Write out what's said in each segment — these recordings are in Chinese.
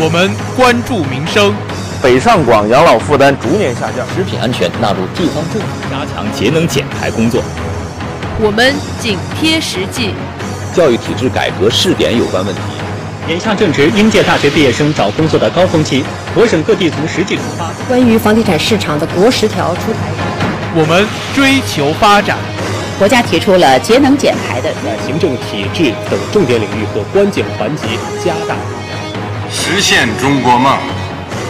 我们关注民生。北上广养老负担逐年下降，食品安全纳入地方政府加强节能减排工作。我们紧贴实际。教育体制改革试点有关问题。眼下正值应届大学毕业生找工作的高峰期，我省各地从实际出发。关于房地产市场的国十条出台。我们追求发展。国家提出了节能减排的，在行政体制等重点领域和关键环节加大。实现中国梦，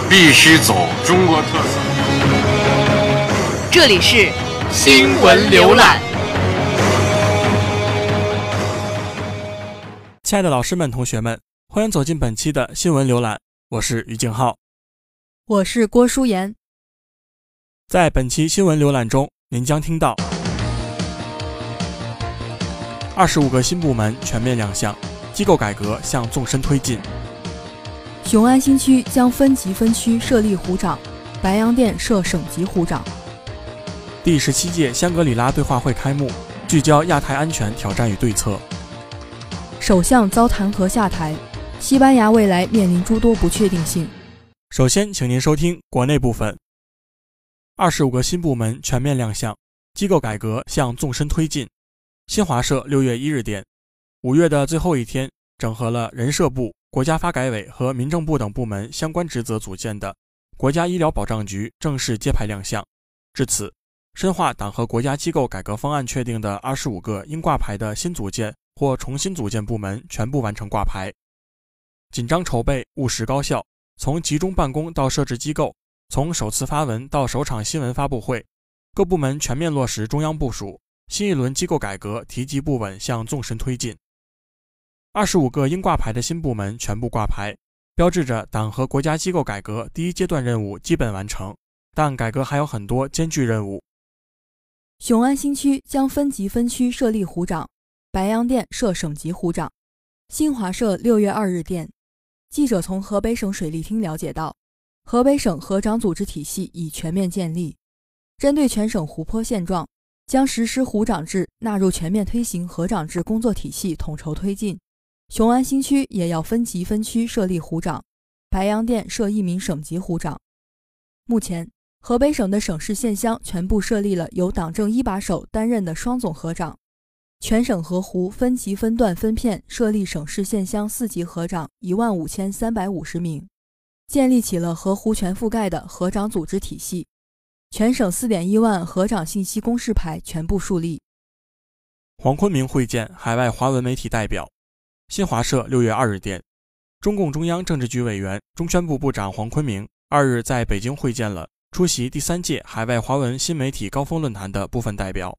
必须走中国特色。这里是新闻浏览。亲爱的老师们、同学们，欢迎走进本期的新闻浏览，我是于静浩，我是郭淑妍。在本期新闻浏览中，您将听到。二十五个新部门全面亮相，机构改革向纵深推进。雄安新区将分级分区设立湖长，白洋淀设省级湖长。第十七届香格里拉对话会开幕，聚焦亚太安全挑战与对策。首相遭弹劾下台，西班牙未来面临诸多不确定性。首先，请您收听国内部分。二十五个新部门全面亮相，机构改革向纵深推进。新华社六月一日电，五月的最后一天，整合了人社部、国家发改委和民政部等部门相关职责组建的国家医疗保障局正式揭牌亮相。至此，深化党和国家机构改革方案确定的二十五个应挂牌的新组建或重新组建部门全部完成挂牌。紧张筹备，务实高效，从集中办公到设置机构，从首次发文到首场新闻发布会，各部门全面落实中央部署。新一轮机构改革提及不稳向纵深推进，二十五个应挂牌的新部门全部挂牌，标志着党和国家机构改革第一阶段任务基本完成。但改革还有很多艰巨任务。雄安新区将分级分区设立湖长，白洋淀设省级湖长。新华社六月二日电，记者从河北省水利厅了解到，河北省河长组织体系已全面建立，针对全省湖泊现状。将实施湖长制纳入全面推行河长制工作体系统筹推进。雄安新区也要分级分区设立湖长，白洋淀设一名省级湖长。目前，河北省的省市县乡全部设立了由党政一把手担任的双总河长，全省河湖分级分段分片设立省市县乡四级河长一万五千三百五十名，建立起了河湖全覆盖的河长组织体系。全省四点一万河长信息公示牌全部树立。黄坤明会见海外华文媒体代表。新华社六月二日电，中共中央政治局委员、中宣部部长黄坤明二日在北京会见了出席第三届海外华文新媒体高峰论坛的部分代表。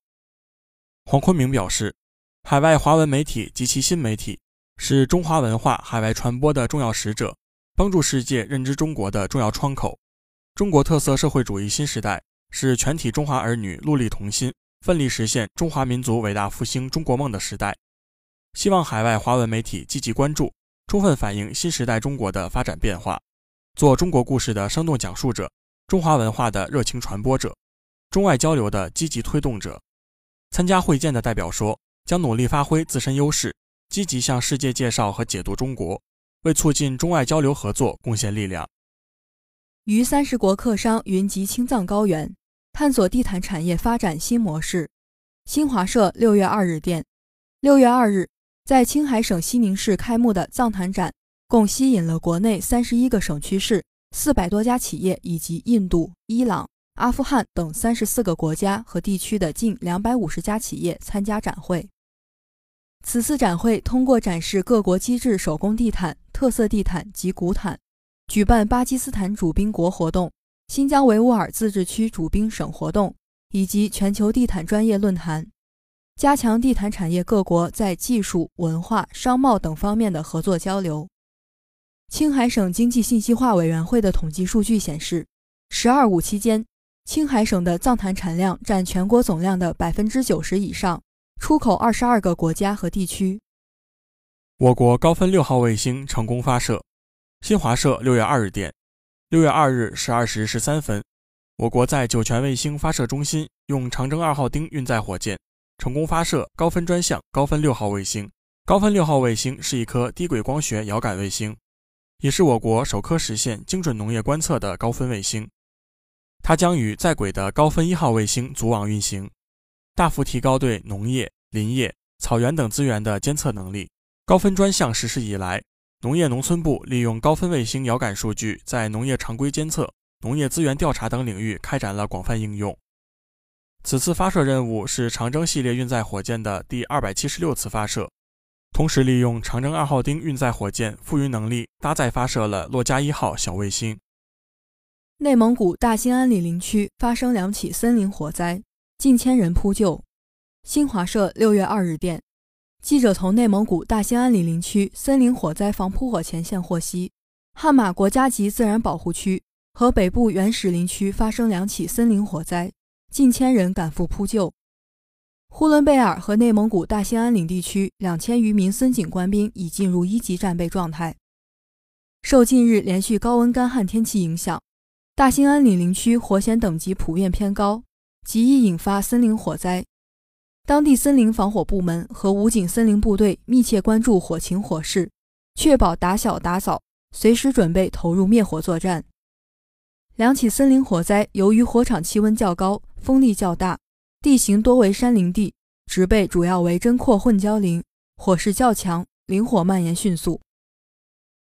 黄坤明表示，海外华文媒体及其新媒体是中华文化海外传播的重要使者，帮助世界认知中国的重要窗口。中国特色社会主义新时代是全体中华儿女戮力同心、奋力实现中华民族伟大复兴中国梦的时代。希望海外华文媒体积极关注，充分反映新时代中国的发展变化，做中国故事的生动讲述者，中华文化的热情传播者，中外交流的积极推动者。参加会见的代表说，将努力发挥自身优势，积极向世界介绍和解读中国，为促进中外交流合作贡献力量。逾三十国客商云集青藏高原，探索地毯产业发展新模式。新华社六月二日电，六月二日，在青海省西宁市开幕的藏毯展，共吸引了国内三十一个省区市、四百多家企业以及印度、伊朗、阿富汗等三十四个国家和地区的近两百五十家企业参加展会。此次展会通过展示各国机制手工地毯、特色地毯及古毯。举办巴基斯坦主宾国活动、新疆维吾尔自治区主宾省活动以及全球地毯专业论坛，加强地毯产业各国在技术、文化、商贸等方面的合作交流。青海省经济信息化委员会的统计数据显示，“十二五”期间，青海省的藏毯产量占全国总量的百分之九十以上，出口二十二个国家和地区。我国高分六号卫星成功发射。新华社六月二日电，六月二日十二时十三分，我国在酒泉卫星发射中心用长征二号丁运载火箭成功发射高分专项高分六号卫星。高分六号卫星是一颗低轨光学遥感卫星，也是我国首颗实现精准农业观测的高分卫星。它将与在轨的高分一号卫星组网运行，大幅提高对农业、林业、草原等资源的监测能力。高分专项实施以来，农业农村部利用高分卫星遥感数据，在农业常规监测、农业资源调查等领域开展了广泛应用。此次发射任务是长征系列运载火箭的第二百七十六次发射，同时利用长征二号丁运载火箭富余能力搭载发射了洛加一号小卫星。内蒙古大兴安岭林区发生两起森林火灾，近千人扑救。新华社六月二日电，记者从内蒙古大兴安岭林区森林火灾防扑火前线获悉，汉马国家级自然保护区和北部原始林区发生两起森林火灾。近千人赶赴扑救。呼伦贝尔和内蒙古大兴安岭地区两千余名森警官兵已进入一级战备状态。受近日连续高温干旱天气影响，大兴安岭林区火险等级普遍偏高，极易引发森林火灾。当地森林防火部门和武警森林部队密切关注火情火势，确保打小打早，随时准备投入灭火作战。两起森林火灾由于火场气温较高。风力较大，地形多为山林地，植被主要为针阔混交林，火势较强，林火蔓延迅速。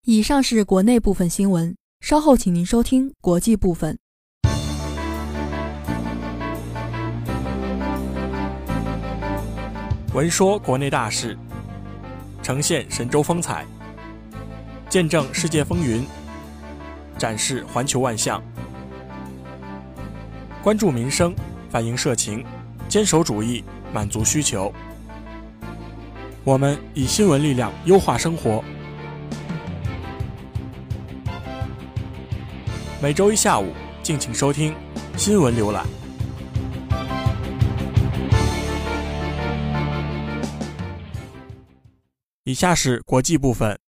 以上是国内部分新闻，稍后请您收听国际部分。闻说国内大事，呈现神州风采，见证世界风云，展示环球万象。关注民生，反映社情，坚守主义，满足需求。我们以新闻力量优化生活。每周一下午，敬请收听新闻浏览。以下是国际部分。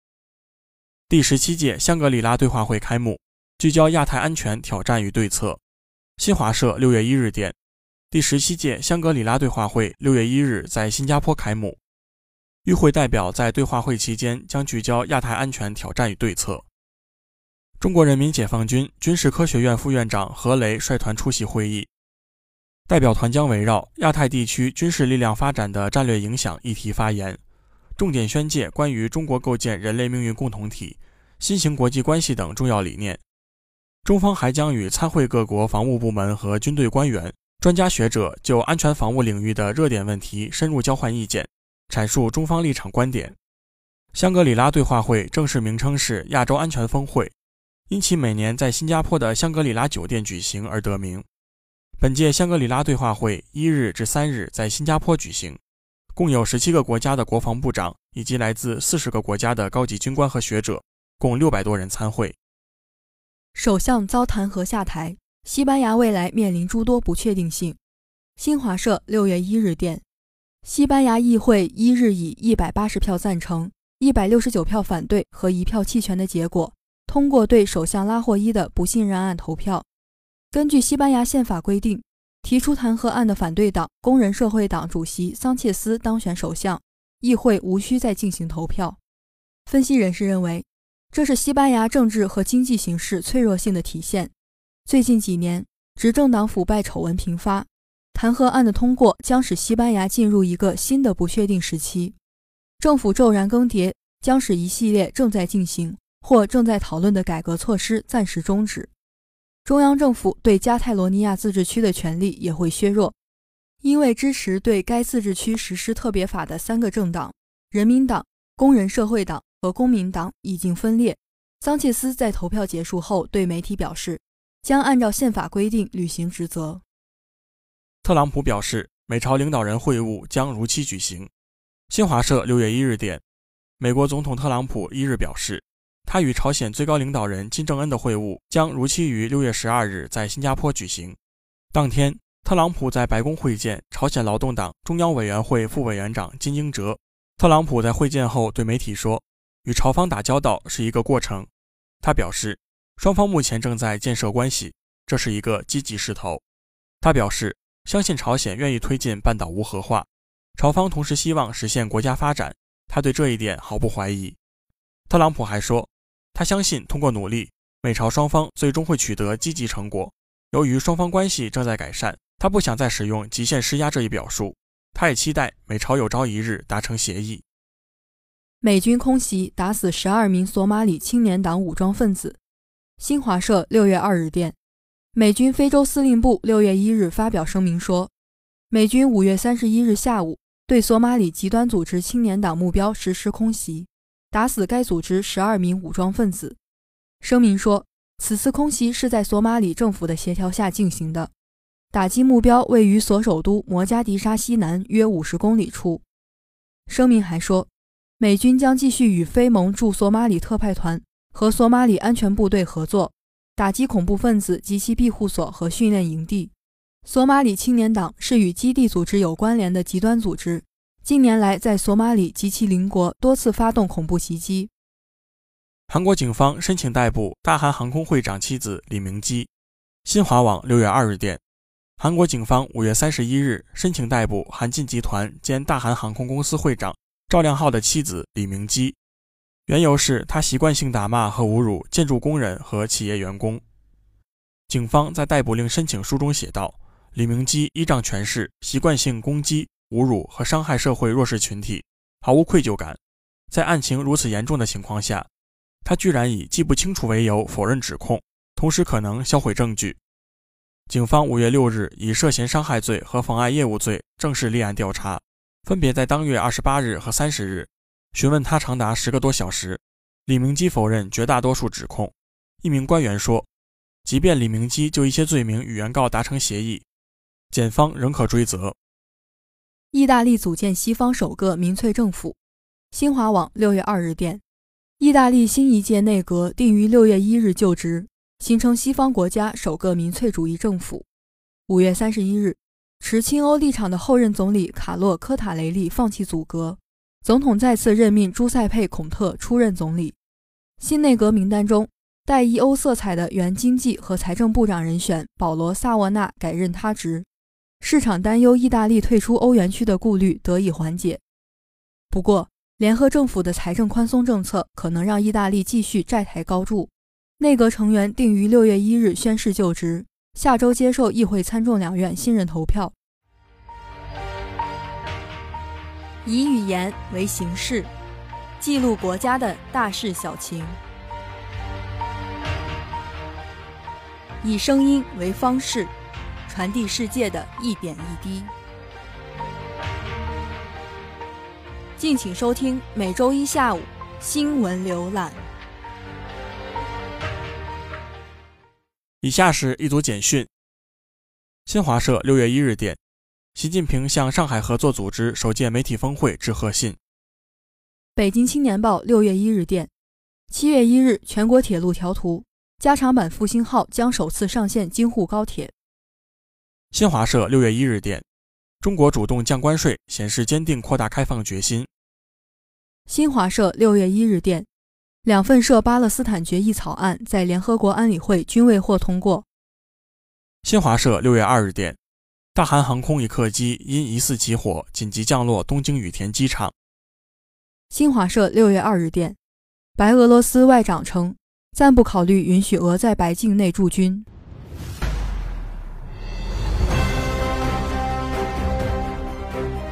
第十七届香格里拉对话会开幕，聚焦亚太安全挑战与对策。新华社六月一日电，第十七届香格里拉对话会六月一日在新加坡开幕。与会代表在对话会期间将聚焦亚太安全挑战与对策。中国人民解放军军事科学院副院长何雷率团出席会议，代表团将围绕亚太地区军事力量发展的战略影响议题发言，重点宣介关于中国构建人类命运共同体、新型国际关系等重要理念。中方还将与参会各国防务部门和军队官员、专家学者就安全防务领域的热点问题深入交换意见，阐述中方立场观点。香格里拉对话会正式名称是亚洲安全峰会，因其每年在新加坡的香格里拉酒店举行而得名。本届香格里拉对话会一日至三日在新加坡举行，共有十七个国家的国防部长以及来自四十个国家的高级军官和学者，共六百多人参会。首相遭弹劾下台，西班牙未来面临诸多不确定性。新华社六月一日电，西班牙议会一日以一百八十票赞成、一百六十九票反对和一票弃权的结果，通过对首相拉霍伊的不信任案投票。根据西班牙宪法规定，提出弹劾案的反对党工人社会党主席桑切斯当选首相，议会无需再进行投票。分析人士认为。这是西班牙政治和经济形势脆弱性的体现。最近几年，执政党腐败丑闻频发，弹劾案的通过将使西班牙进入一个新的不确定时期。政府骤然更迭，将使一系列正在进行或正在讨论的改革措施暂时终止。中央政府对加泰罗尼亚自治区的权力也会削弱，因为支持对该自治区实施特别法的三个政党——人民党、工人社会党。和公民党已经分裂。桑切斯在投票结束后对媒体表示，将按照宪法规定履行职责。特朗普表示，美朝领导人会晤将如期举行。新华社六月一日电，美国总统特朗普一日表示，他与朝鲜最高领导人金正恩的会晤将如期于六月十二日在新加坡举行。当天，特朗普在白宫会见朝鲜劳动党中央委员会副委员长金英哲。特朗普在会见后对媒体说。与朝方打交道是一个过程，他表示，双方目前正在建设关系，这是一个积极势头。他表示，相信朝鲜愿意推进半岛无核化，朝方同时希望实现国家发展，他对这一点毫不怀疑。特朗普还说，他相信通过努力，美朝双方最终会取得积极成果。由于双方关系正在改善，他不想再使用极限施压这一表述。他也期待美朝有朝一日达成协议。美军空袭打死十二名索马里青年党武装分子。新华社六月二日电，美军非洲司令部六月一日发表声明说，美军五月三十一日下午对索马里极端组织青年党目标实施空袭，打死该组织十二名武装分子。声明说。此次空袭是在索马里政府的协调下进行的，打击目标位于所首都摩加迪沙西南约五十公里处。声明还说，美军将继续与非盟驻索马里特派团和索马里安全部队合作，打击恐怖分子及其庇护所和训练营地。索马里青年党是与基地组织有关联的极端组织，近年来在索马里及其邻国多次发动恐怖袭击。韩国警方申请逮捕大韩航空会长妻子李明基。新华网六月二日电，韩国警方五月三十一日申请逮捕韩进集团兼大韩航空公司会长赵亮浩的妻子李明基，缘由是他习惯性打骂和侮辱建筑工人和企业员工。警方在逮捕令申请书中写道：“李明基依仗权势，习惯性攻击、侮辱和伤害社会弱势群体，毫无愧疚感。在案情如此严重的情况下。”他居然以记不清楚为由否认指控，同时可能销毁证据。警方五月六日以涉嫌伤害罪和妨碍业务罪正式立案调查，分别在当月二十八日和三十日询问他长达十个多小时。李明基否认绝大多数指控。一名官员说：“即便李明基就一些罪名与原告达成协议，检方仍可追责。”意大利组建西方首个民粹政府。新华网六月二日电。意大利新一届内阁定于六月一日就职，形成西方国家首个民粹主义政府。五月三十一日，持亲欧立场的后任总理卡洛·科塔雷利放弃组阁，总统再次任命朱塞佩·孔特出任总理。新内阁名单中带一欧色彩的原经济和财政部长人选保罗·萨沃纳改任他职，市场担忧意大利退出欧元区的顾虑得以缓解。不过，联合政府的财政宽松政策可能让意大利继续债台高筑。内阁成员定于六月一日宣誓就职，下周接受议会参众两院信任投票。以语言为形式，记录国家的大事小情；以声音为方式，传递世界的一点一滴。敬请收听每周一下午新闻浏览。以下是一组简讯。新华社六月一日电，习近平向上海合作组织首届媒体峰会致贺信。北京青年报六月一日电，七月一日全国铁路调图，加长版复兴号将首次上线京沪高铁。新华社六月一日电，中国主动降关税，显示坚定扩大开放决心。新华社六月一日电，两份涉巴勒斯坦决议草案在联合国安理会均未获通过。新华社六月二日电，大韩航空一客机因疑似起火紧急降落东京羽田机场。新华社六月二日电，白俄罗斯外长称暂不考虑允许俄在白境内驻军。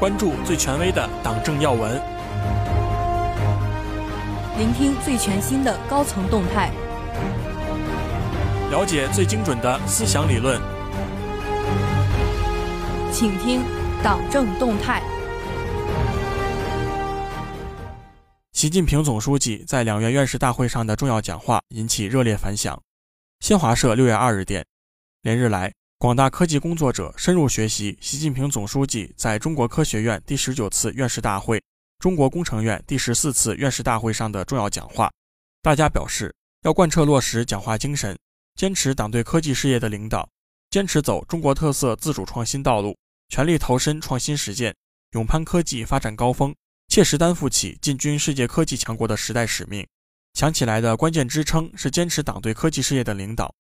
关注最权威的党政要闻。聆听最全新的高层动态，了解最精准的思想理论，请听党政动态。习近平总书记在两院院士大会上的重要讲话引起热烈反响。新华社六月二日电，连日来，广大科技工作者深入学习习近平总书记在中国科学院第十九次院士大会。中国工程院第十四次院士大会上的重要讲话，大家表示要贯彻落实讲话精神，坚持党对科技事业的领导，坚持走中国特色自主创新道路，全力投身创新实践，勇攀科技发展高峰，切实担负起进军世界科技强国的时代使命。强起来的关键支撑是坚持党对科技事业的领导，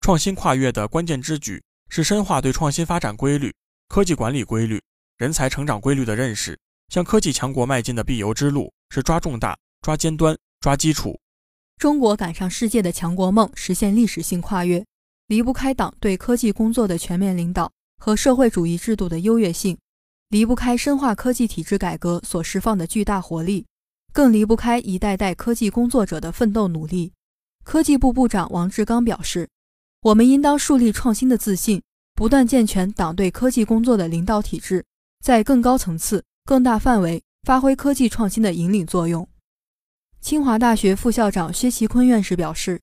创新跨越的关键之举是深化对创新发展规律、科技管理规律、人才成长规律的认识。向科技强国迈进的必由之路是抓重大、抓尖端、抓基础。中国赶上世界的强国梦实现历史性跨越，离不开党对科技工作的全面领导和社会主义制度的优越性，离不开深化科技体制改革所释放的巨大活力，更离不开一代代科技工作者的奋斗努力。科技部部长王志刚表示：“我们应当树立创新的自信，不断健全党对科技工作的领导体制，在更高层次、更大范围发挥科技创新的引领作用。”清华大学副校长薛其坤院士表示，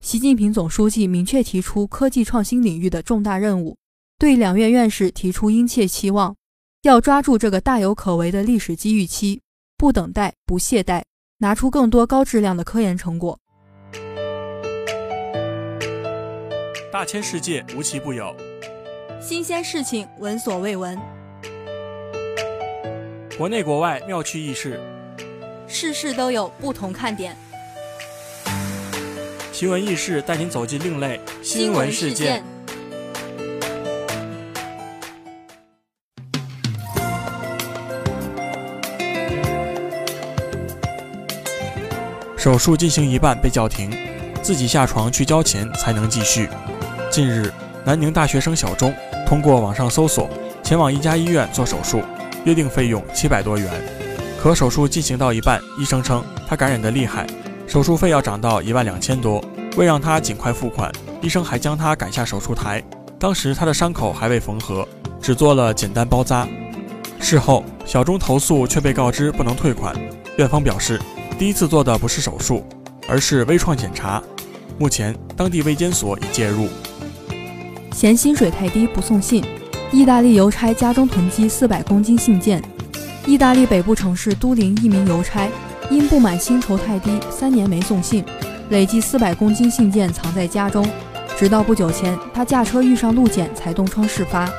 习近平总书记明确提出科技创新领域的重大任务，对两院院士提出殷切期望，要抓住这个大有可为的历史机遇期，不等待、不懈怠，拿出更多高质量的科研成果。大千世界无奇不有，新鲜事情闻所未闻，国内国外妙趣轶事。事事都有不同看点，奇闻异事带您走进另类新闻事件。手术进行一半被叫停，自己下床去交钱才能继续。近日，南宁大学生小钟通过网上搜索，前往一家医院做手术，约定费用七百多元。可手术进行到一半，医生称他感染得厉害，手术费要涨到一万两千多。为让他尽快付款，医生还将他赶下手术台。当时他的伤口还未缝合，只做了简单包扎。事后，小钟投诉却被告知不能退款。院方表示，第一次做的不是手术，而是微创检查。目前，当地卫监所已介入。嫌薪水太低不送信，意大利邮差家中囤积四百公斤信件。意大利北部城市都灵一名邮差因不满薪酬太低，三年没送信，累计四百公斤信件藏在家中。直到不久前，他驾车遇上路检才东窗事发。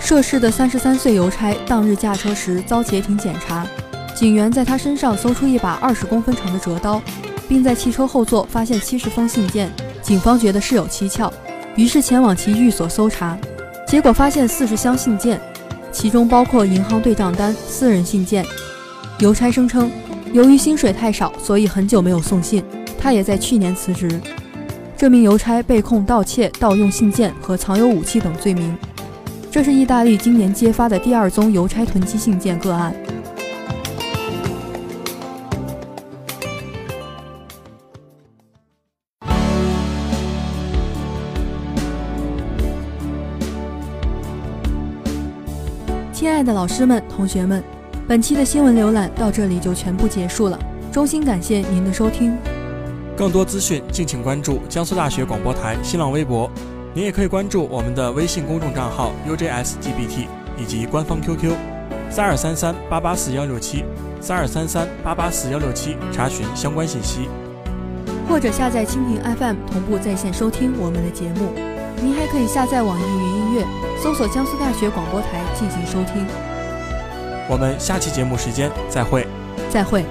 涉事的三十三岁邮差当日驾车时遭截停检查，警员在他身上搜出一把二十公分长的折刀，并在汽车后座发现七十封信件。警方觉得事有蹊跷，于是前往其寓所搜查，结果发现四十箱信件。其中包括银行对账单、私人信件。邮差声称，由于薪水太少，所以很久没有送信。他也在去年辞职。这名邮差被控盗窃、盗用信件和藏有武器等罪名。这是意大利今年揭发的第二宗邮差囤积信件个案。爱的老师们、同学们，本期的新闻浏览到这里就全部结束了。衷心感谢您的收听。更多资讯敬请关注江苏大学广播台新浪微博，您也可以关注我们的微信公众账号 UJSGBT 以及官方 QQ 三二三三八八四幺六七三二三三八八四幺六七查询相关信息，或者下载蜻蜓 FM 同步在线收听我们的节目。您还可以下载网易云音乐。搜索江苏大学广播台进行收听。我们下期节目时间再会。再会。